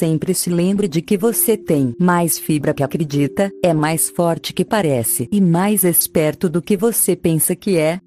sempre se lembre de que você tem mais fibra que acredita, é mais forte que parece e mais esperto do que você pensa que é,